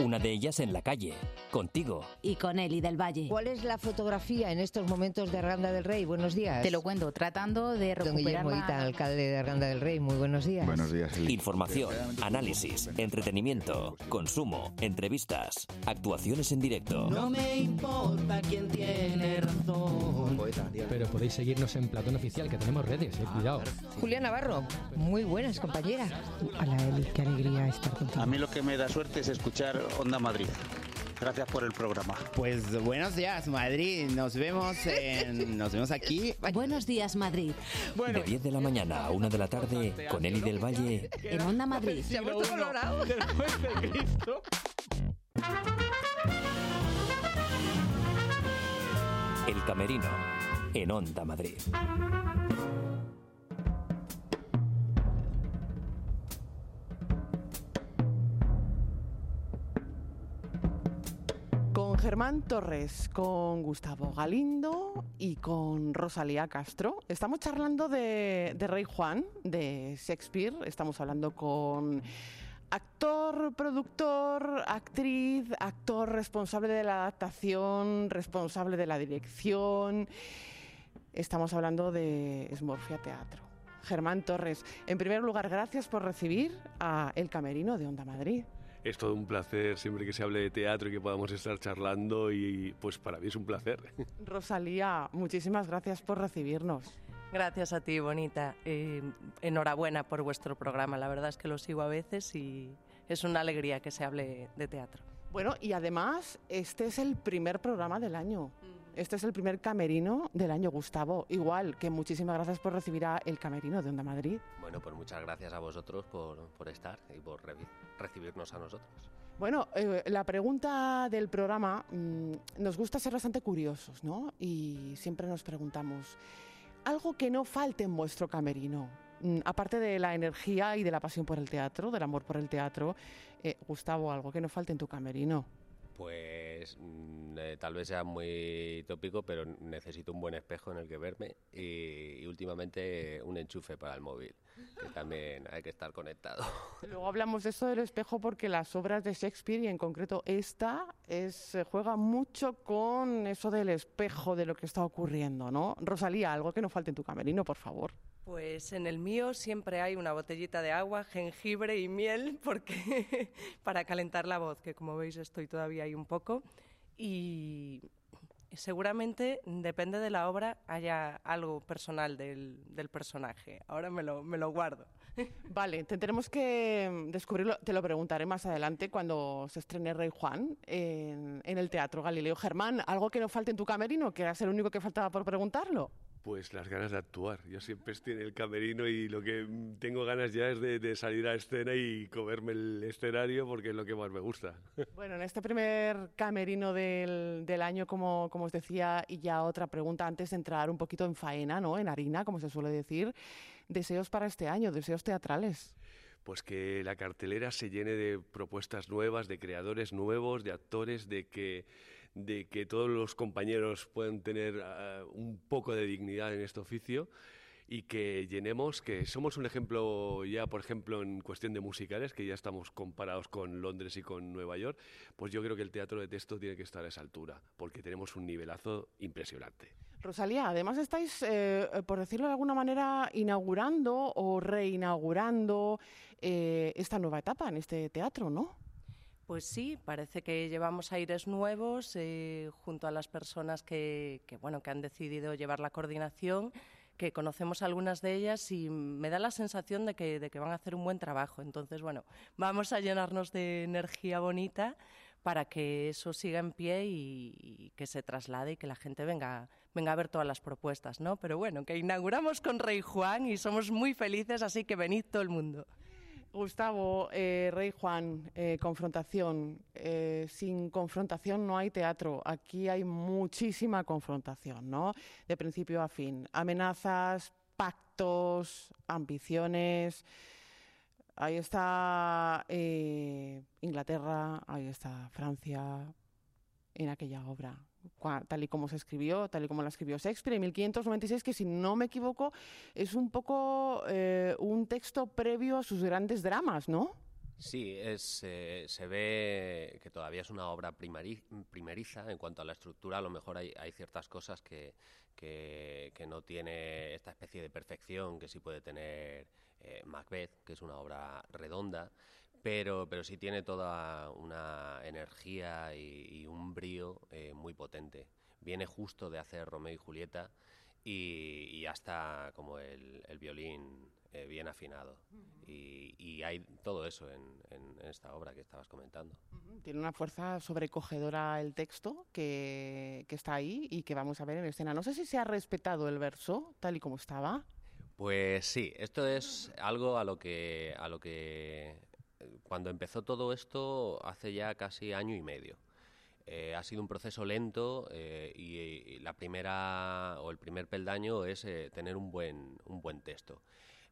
Una de ellas en la calle, contigo. Y con Eli del Valle. ¿Cuál es la fotografía en estos momentos de Arganda del Rey? Buenos días. Te lo cuento, tratando de recuperar Don Guillermo alcalde de Arganda del Rey. Muy buenos días. Buenos días. Información, análisis, entretenimiento, consumo, entrevistas, actuaciones en directo. No me importa quién tiene razón. Pero podéis seguirnos en Platón Oficial, que tenemos redes, eh, cuidado. Julián Navarro, muy buenas, compañera. Hola, Eli, qué alegría estar contigo. A mí lo que me da suerte es escuchar Onda Madrid. Gracias por el programa. Pues buenos días, Madrid. Nos vemos nos vemos aquí. Buenos días, Madrid. De 10 de la mañana a 1 de la tarde con Eli del Valle en Onda Madrid. Se ha puesto colorado. El Camerino en Onda Madrid. Germán Torres, con Gustavo Galindo y con Rosalía Castro. Estamos charlando de, Rey Juan, de Shakespeare. Estamos hablando con actor, productor, actriz, actor responsable de la adaptación, responsable de la dirección. Estamos hablando de Esmorfia Teatro. Germán Torres, en primer lugar, gracias por recibir a El Camerino de Onda Madrid es todo un placer siempre que se hable de teatro y que podamos estar charlando y pues para mí es un placer. Rosalía, muchísimas gracias por recibirnos. Gracias a ti, Bonita. Eh, enhorabuena por vuestro programa. La verdad es que lo sigo a veces y es una alegría que se hable de teatro. Bueno, y además este es el primer programa del año. Este es el primer camerino del año, Gustavo. Igual que muchísimas gracias por recibir a el camerino de Onda Madrid. Bueno, pues muchas gracias a vosotros por, estar y por recibirnos a nosotros. Bueno, eh, la pregunta del programa, mm, nos gusta ser bastante curiosos, ¿no? Y siempre nos preguntamos, algo que no falte en vuestro camerino, mm, aparte de la energía y de la pasión por el teatro, del amor por el teatro, eh, Gustavo, algo que no falte en tu camerino. Pues mm, eh, tal vez sea muy tópico, pero necesito un buen espejo en el que verme y, últimamente un enchufe para el móvil, que también hay que estar conectado. Luego hablamos de eso del espejo porque las obras de Shakespeare y en concreto esta es, juega mucho con eso del espejo de lo que está ocurriendo, ¿no? Rosalía, algo que no falte en tu camerino, por favor. Pues en el mío siempre hay una botellita de agua, jengibre y miel porque para calentar la voz, que como veis estoy todavía ahí un poco y seguramente depende de la obra haya algo personal del, del personaje. Ahora me lo, me lo guardo. Vale, tendremos que descubrirlo, te lo preguntaré más adelante cuando se estrene Rey Juan en, en el Teatro Galileo Germán. ¿Algo que no falte en tu camerino, que era el único que faltaba por preguntarlo? Pues las ganas de actuar. Yo siempre estoy en el camerino y lo que tengo ganas ya es de, de, salir a escena y comerme el escenario porque es lo que más me gusta. Bueno, en este primer camerino del, del año, como, como os decía, y ya otra pregunta antes de entrar un poquito en faena, ¿no? En harina, como se suele decir. ¿Deseos para este año? ¿Deseos teatrales? pues que la cartelera se llene de propuestas nuevas, de creadores nuevos, de actores, de que de que todos los compañeros puedan tener uh, un poco de dignidad en este oficio y que llenemos, que somos un ejemplo ya, por ejemplo, en cuestión de musicales, que ya estamos comparados con Londres y con Nueva York, pues yo creo que el teatro de texto tiene que estar a esa altura, porque tenemos un nivelazo impresionante. Rosalía, además estáis, eh, por decirlo de alguna manera, inaugurando o reinaugurando eh, esta nueva etapa en este teatro, ¿no? Pues sí, parece que llevamos aires nuevos eh, junto a las personas que, que, bueno, que han decidido llevar la coordinación, que conocemos algunas de ellas y me da la sensación de que, de que van a hacer un buen trabajo. Entonces, bueno, vamos a llenarnos de energía bonita para que eso siga en pie y, y, que se traslade y que la gente venga, venga a ver todas las propuestas, ¿no? Pero bueno, que inauguramos con Rey Juan y somos muy felices, así que venid todo el mundo. Gustavo, eh, Rey Juan, eh, confrontación. Eh, sin confrontación no hay teatro. Aquí hay muchísima confrontación, ¿no? De principio a fin. Amenazas, pactos, ambiciones. Ahí está eh, Inglaterra, ahí está Francia, en aquella obra tal y como se escribió, tal y como la escribió Shakespeare en 1596, que si no me equivoco es un poco eh, un texto previo a sus grandes dramas, ¿no? Sí, eh, se ve que todavía es una obra primeriza en cuanto a la estructura. A lo mejor hay, ciertas cosas que, no tiene esta especie de perfección que sí puede tener eh, Macbeth, que es una obra redonda pero, pero sí tiene toda una energía y, y un brío eh, muy potente. Viene justo de hacer Romeo y Julieta y, está como el, el violín eh, bien afinado. Uh -huh. y, y, hay todo eso en, en, esta obra que estabas comentando. Uh -huh. Tiene una fuerza sobrecogedora el texto que, que está ahí y que vamos a ver en escena. No sé si se ha respetado el verso tal y como estaba. Pues sí, esto es algo a lo que, a lo que cuando empezó todo esto hace ya casi año y medio. Eh, ha sido un proceso lento eh, y, y, la primera o el primer peldaño es eh, tener un buen, un buen texto.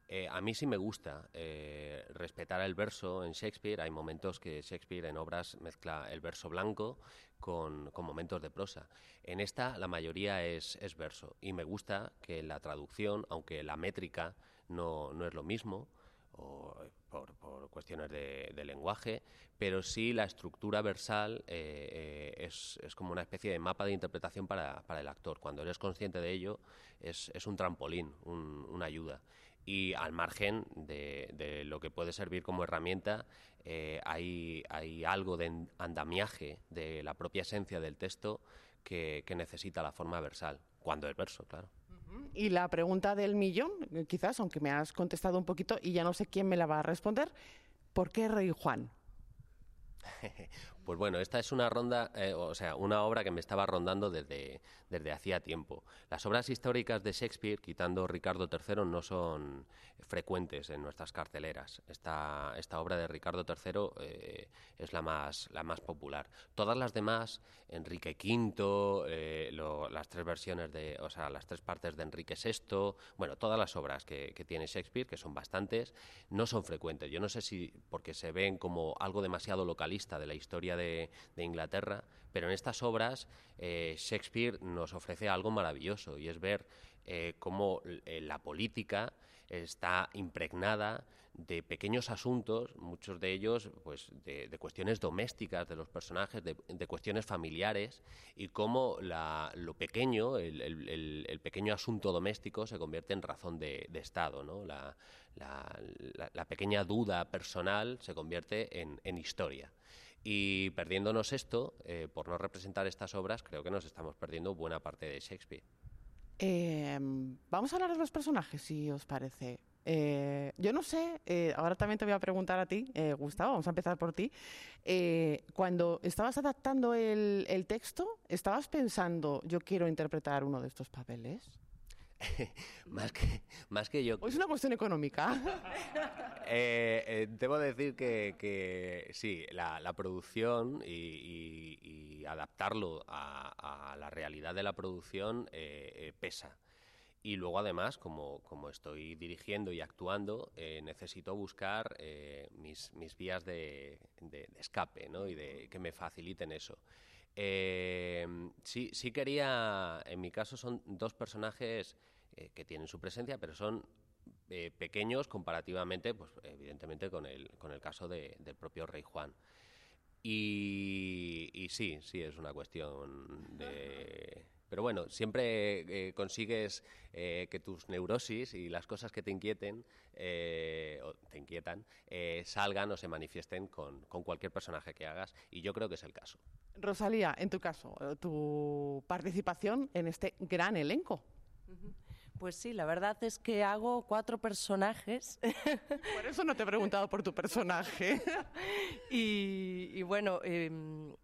Eh, a mí sí me gusta eh, respetar el verso en Shakespeare. Hay momentos que Shakespeare en obras mezcla el verso blanco con, con momentos de prosa. En esta la mayoría es, es, verso y me gusta que la traducción, aunque la métrica no, no es lo mismo, o por, por cuestiones de, de, lenguaje, pero sí la estructura versal eh, eh, es, es, como una especie de mapa de interpretación para, para el actor. Cuando eres consciente de ello, es, es un trampolín, un, una ayuda. Y al margen de, de, lo que puede servir como herramienta, eh, hay, hay algo de andamiaje de la propia esencia del texto que, que necesita la forma versal, cuando es verso, claro. Y la pregunta del millón, quizás, aunque me has contestado un poquito y ya no sé quién me la va a responder, ¿por qué Rey Juan? Pues bueno, esta es una ronda, eh, o sea, una obra que me estaba rondando desde, desde hacía tiempo. Las obras históricas de Shakespeare, quitando Ricardo III, no son frecuentes en nuestras carteleras. Esta, esta obra de Ricardo III eh, es la más, la más popular. Todas las demás, Enrique V, eh, las tres versiones de, o sea, las tres partes de Enrique VI, bueno, todas las obras que, que tiene Shakespeare, que son bastantes, no son frecuentes. Yo no sé si porque se ven como algo demasiado localista de la historia de, Inglaterra, pero en estas obras eh, Shakespeare nos ofrece algo maravilloso y es ver eh, cómo la política está impregnada de pequeños asuntos, muchos de ellos pues, de, cuestiones domésticas de los personajes, de, cuestiones familiares, y cómo lo pequeño, el, pequeño asunto doméstico se convierte en razón de, Estado. ¿no? La, pequeña duda personal se convierte en, historia. Y perdiéndonos esto, eh, por no representar estas obras, creo que nos estamos perdiendo buena parte de Shakespeare. Em, vamos a hablar de los personajes, si os parece. Eh, yo no sé, eh, ahora también te voy a preguntar a ti, eh, Gustavo, vamos a empezar por ti. cuando estabas adaptando el, texto, ¿estabas pensando, yo quiero interpretar uno de estos papeles? más, que, más que yo. ¿O es una cuestión económica? debo decir que, sí, la, producción y, adaptarlo a, a, la realidad de la producción pesa. Y luego, además, como, como estoy dirigiendo y actuando, eh, necesito buscar eh, mis, mis, vías de, de, escape ¿no? y de, que me faciliten eso. Eh, sí, sí quería, en mi caso son dos personajes que tienen su presencia, pero son pequeños comparativamente, pues evidentemente con el, con el caso del propio Rey Juan. Y sí, sí, es una cuestión de pero bueno, siempre eh, consigues eh, que tus neurosis y las cosas que te inquieten eh, o te inquietan salgan o se manifiesten con, cualquier personaje que hagas y yo creo que es el caso. Rosalía, en tu caso, tu participación en este gran elenco. Pues sí, la verdad es que hago cuatro personajes. Por eso no te he preguntado por tu personaje. y, bueno, em,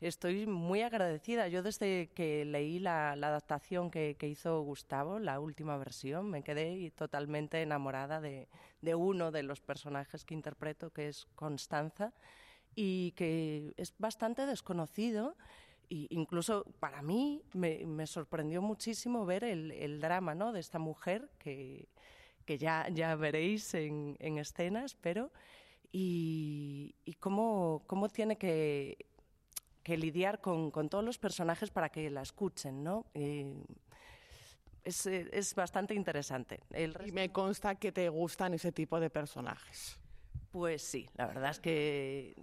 estoy muy agradecida. Yo desde que leí la, adaptación que, hizo Gustavo, la última versión, me quedé totalmente enamorada de, uno de los personajes que interpreto, que es Constanza, y que es bastante desconocido. Y incluso para mí me, sorprendió muchísimo ver el, drama ¿no? de esta mujer que, que ya, ya veréis en, escenas, pero y, y cómo, cómo tiene que que lidiar con, todos los personajes para que la escuchen, ¿no? es, bastante interesante. Y me consta que te gustan ese tipo de personajes. Pues sí, la verdad es que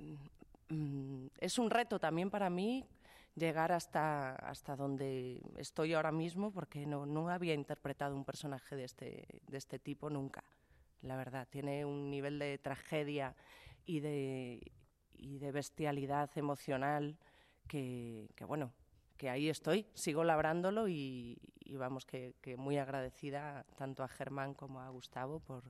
mm, es un reto también para mí llegar hasta, hasta donde estoy ahora mismo, porque no, no había interpretado un personaje de este, de este tipo nunca. La verdad, tiene un nivel de tragedia y de, y de bestialidad emocional que, bueno, que ahí estoy, sigo labrándolo y, vamos, que, muy agradecida tanto a Germán como a Gustavo por,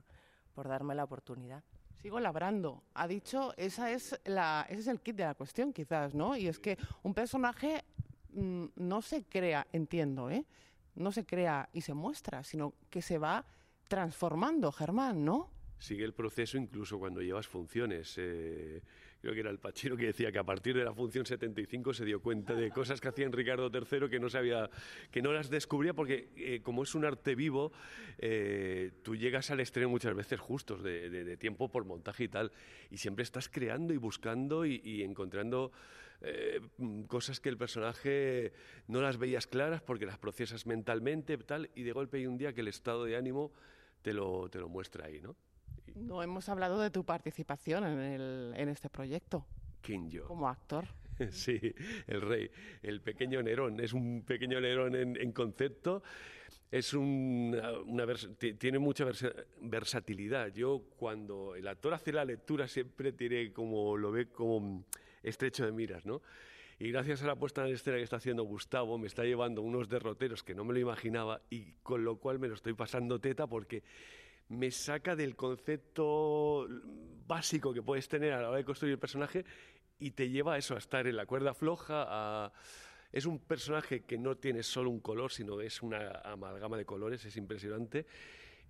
por darme la oportunidad. Sigo labrando. Ha dicho, esa es la, ese es el kit de la cuestión, quizás, ¿no? Y es que un personaje mm, no se crea, entiendo, ¿eh? No se crea y se muestra, sino que se va transformando, Germán, ¿no? Sigue el proceso incluso cuando llevas funciones. Eh, creo que era el Pachino que decía que a partir de la función 75 se dio cuenta de cosas que hacía en Ricardo III que no sabía, que no las descubría porque eh, como es un arte vivo, eh, tú llegas al estreno muchas veces justos de, tiempo por montaje y tal, y siempre estás creando y buscando y, encontrando eh, cosas que el personaje no las veías claras porque las procesas mentalmente tal, y de golpe hay un día que el estado de ánimo te lo, te lo muestra ahí, ¿no? No hemos hablado de tu participación en, el, en este proyecto. ¿Quién yo? Como actor. Sí, el rey, el pequeño Nerón. Es un pequeño Nerón en, concepto. Es una, tiene mucha versatilidad. Yo cuando el actor hace la lectura siempre tiene como lo ve como estrecho de miras, ¿no? Y gracias a la puesta en escena que está haciendo Gustavo, me está llevando unos derroteros que no me lo imaginaba y con lo cual me lo estoy pasando teta porque me saca del concepto básico que puedes tener a la hora de construir el personaje y te lleva a eso, a estar en la cuerda floja, Es un personaje que no tiene solo un color, sino es una amalgama de colores, es impresionante.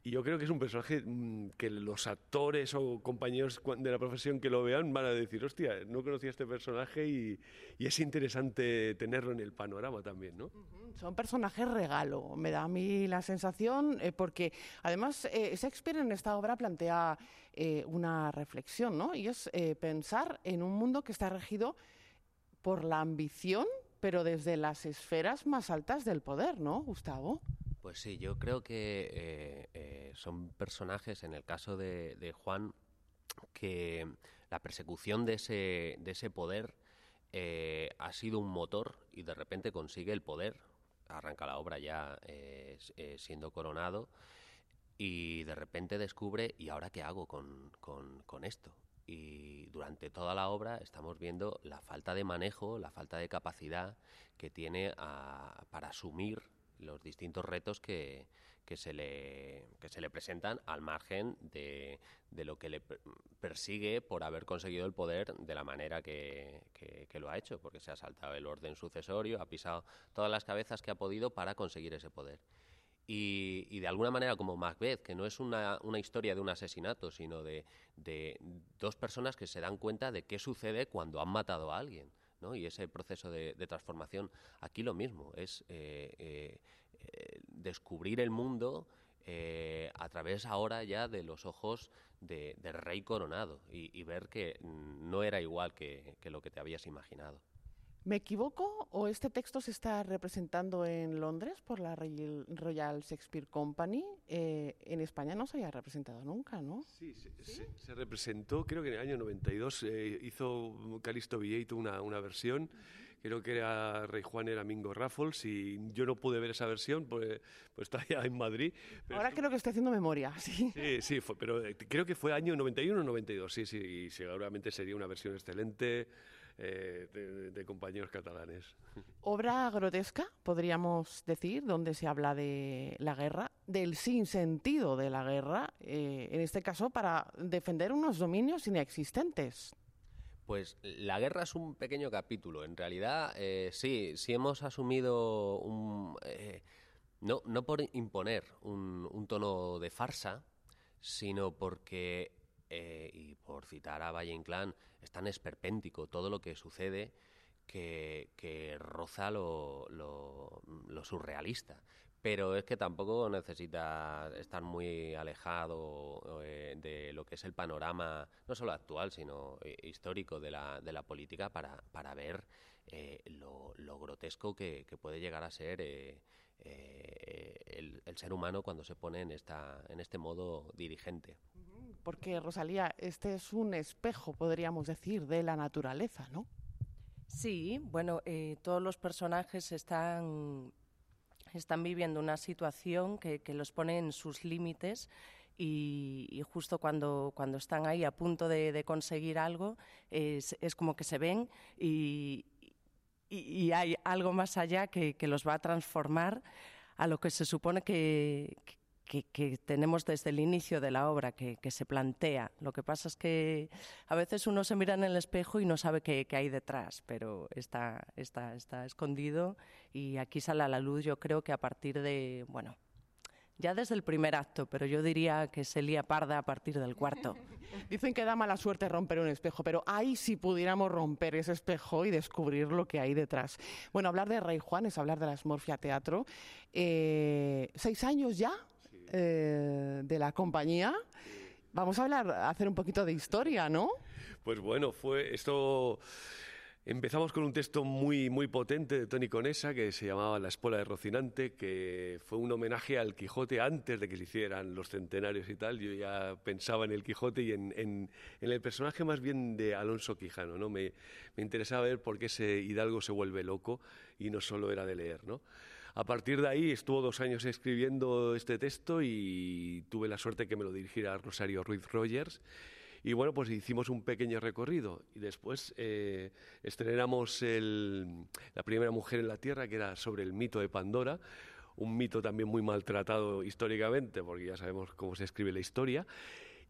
Y yo creo que es un personaje mm, que los actores o compañeros de la profesión que lo vean van a decir, hostia, no conocía este personaje y, es interesante tenerlo en el panorama también, ¿no? Son personajes regalo, me da a mí la sensación, eh, porque además eh, Shakespeare en esta obra plantea eh, una reflexión, ¿no? Y es pensar en un mundo que está regido por la ambición, pero desde las esferas más altas del poder, ¿no, Gustavo? Pues sí, yo creo que eh, eh, son personajes, en el caso de, Juan, que la persecución de ese, de ese poder eh, ha sido un motor y de repente consigue el poder, arranca la obra ya siendo coronado y de repente descubre, ¿y ahora qué hago con, con, con esto? y durante toda la obra estamos viendo la falta de manejo, la falta de capacidad que tiene a, para asumir los distintos retos que, que, se, le, que se le presentan al margen de, de lo que le persigue por haber conseguido el poder de la manera que, que, lo ha hecho, porque se ha saltado el orden sucesorio, ha pisado todas las cabezas que ha podido para conseguir ese poder. Y, y, de alguna manera como Macbeth, que no es una, una historia de un asesinato, sino de, de, dos personas que se dan cuenta de qué sucede cuando han matado a alguien. Y ese proceso de, transformación, aquí lo mismo, es eh, eh, descubrir el mundo eh, a través ahora ya de los ojos de, de rey coronado y, ver que no era igual que lo que te habías imaginado. ¿Me equivoco o este texto se está representando en Londres por la Royal Shakespeare Company? Eh, en España no se había representado nunca, ¿no? Sí, se, ¿Sí? se, se representó, creo que en el año 92 eh, hizo Calisto Vieito una, una versión. Creo que era Rey Juan era Mingo Raffles y yo no pude ver esa versión, pues, pues está ya en Madrid. Pero Ahora creo que estoy haciendo memoria, sí. Sí, sí, fue, pero eh, creo que fue año 91 o 92, sí, sí, y seguramente sería una versión excelente eh, de, de, compañeros catalanes. Obra grotesca, podríamos decir, donde se habla de la guerra, del sinsentido de la guerra, eh, en este caso para defender unos dominios inexistentes. Pues la guerra es un pequeño capítulo. En realidad, eh, sí, sí hemos asumido un... Eh, no, no por imponer un, un tono de farsa, sino porque eh, y por citar a Valle Inclán, es tan esperpéntico todo lo que sucede que, roza lo, lo, lo, surrealista. Pero es que tampoco necesita estar muy alejado eh, de lo que es el panorama, no solo actual, sino eh, histórico de la, de la política para, para ver eh, lo, lo, grotesco que, puede llegar a ser eh, el, el, ser humano cuando se pone en, esta, en este modo dirigente porque Rosalía, este es un espejo, podríamos decir, de la naturaleza, ¿no? Sí, bueno, eh, todos los personajes están, están viviendo una situación que, que los pone en sus límites y, justo cuando, cuando están ahí a punto de, de conseguir algo, es, es, como que se ven y, y, y hay algo más allá que, que, los va a transformar a lo que se supone que, que, que, tenemos desde el inicio de la obra, que, que, se plantea. Lo que pasa es que a veces uno se mira en el espejo y no sabe qué, qué hay detrás, pero está, está, está escondido y aquí sale a la luz yo creo que a partir de, bueno, ya desde el primer acto, pero yo diría que se lía parda a partir del cuarto. Dicen que da mala suerte romper un espejo, pero ahí sí pudiéramos romper ese espejo y descubrir lo que hay detrás. Bueno, hablar de Rey Juan es hablar de la Smorfia Teatro. Eh, ¿Seis años ya? Eh, de la compañía. Vamos a hablar, hacer un poquito de historia, ¿no? Pues bueno, fue esto. Empezamos con un texto muy, muy potente de Tony Conesa que se llamaba La Espola de Rocinante, que fue un homenaje al Quijote antes de que se hicieran los centenarios y tal. Yo ya pensaba en el Quijote y en, en, en el personaje más bien de Alonso Quijano. ¿no? Me, me, interesaba ver por qué ese Hidalgo se vuelve loco y no solo era de leer. ¿no? A partir de ahí estuvo dos años escribiendo este texto y tuve la suerte que me lo dirigiera Rosario Ruiz Rogers. Y bueno, pues hicimos un pequeño recorrido y después eh, estrenamos La primera mujer en la Tierra, que era sobre el mito de Pandora, un mito también muy maltratado históricamente, porque ya sabemos cómo se escribe la historia.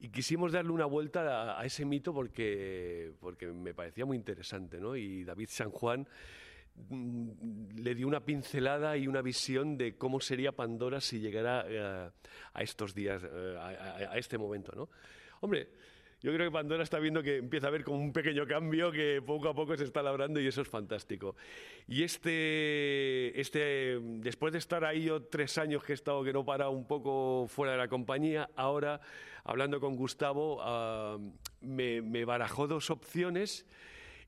Y quisimos darle una vuelta a, a ese mito porque, porque me parecía muy interesante, ¿no? Y David San Juan le dio una pincelada y una visión de cómo sería Pandora si llegara uh, a estos días, uh, a, a, a, este momento, ¿no? Hombre, yo creo que Pandora está viendo que empieza a haber como un pequeño cambio que poco a poco se está labrando y eso es fantástico. Y este, este después de estar ahí yo tres años que he estado que no para un poco fuera de la compañía, ahora hablando con Gustavo uh, me, me barajó dos opciones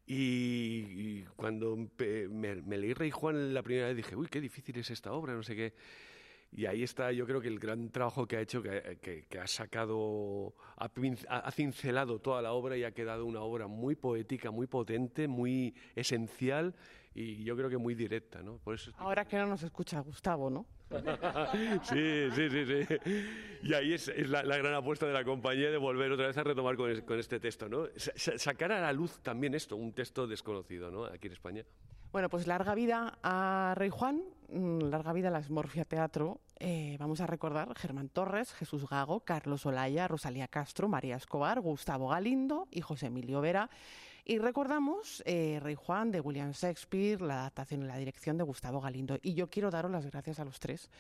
Y, cuando me, me, leí Rey Juan la primera vez dije, uy, qué difícil es esta obra, no sé qué. Y ahí está, yo creo que el gran trabajo que ha hecho, que, ha sacado, ha, cincelado toda la obra y ha quedado una obra muy poética, muy potente, muy esencial y yo creo que muy directa, ¿no? Por eso Ahora que no nos escucha Gustavo, ¿no? sí, sí, sí, sí. Y ahí es, la, gran apuesta de la compañía de volver otra vez a retomar con, con este texto, ¿no? sacar a la luz también esto, un texto desconocido, ¿no? Aquí en España. Bueno, pues larga vida a Rey Juan, mm, larga vida a la Esmorfia Teatro. Eh, vamos a recordar Germán Torres, Jesús Gago, Carlos Olaya, Rosalía Castro, María Escobar, Gustavo Galindo y José Emilio Vera. Y recordamos eh, Rey Juan de William Shakespeare, la adaptación y la dirección de Gustavo Galindo. Y yo quiero daros las gracias a los tres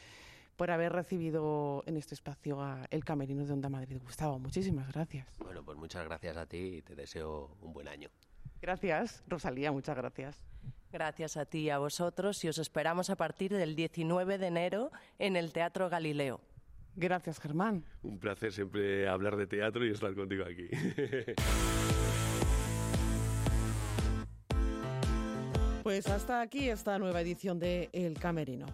por haber recibido en este espacio a el camerino de Onda Madrid. Gustavo, muchísimas gracias. Bueno, pues muchas gracias a ti y te deseo un buen año. Gracias, Rosalía, muchas gracias. Gracias a ti y a vosotros y os esperamos a partir del 19 de enero en el Teatro Galileo. Gracias, Germán. Un placer siempre hablar de teatro y estar contigo aquí. Pues hasta aquí esta nueva edición de El Camerino.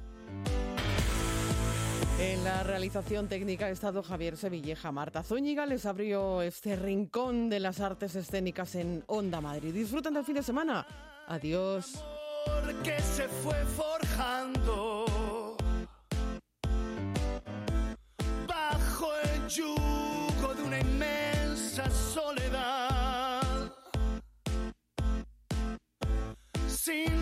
En la realización técnica ha estado Javier Sevilleja. Marta Zúñiga les abrió este rincón de las artes escénicas en Onda Madrid. Disfruten del fin de semana. Adiós. Que se fue forjando bajo el yugo de una inmensa soledad, sin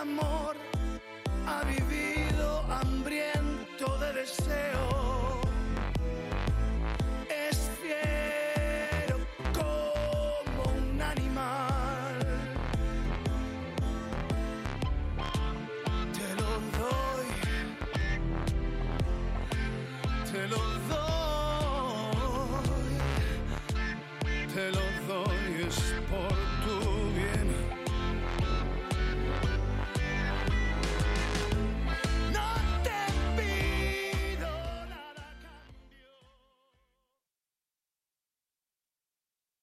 amor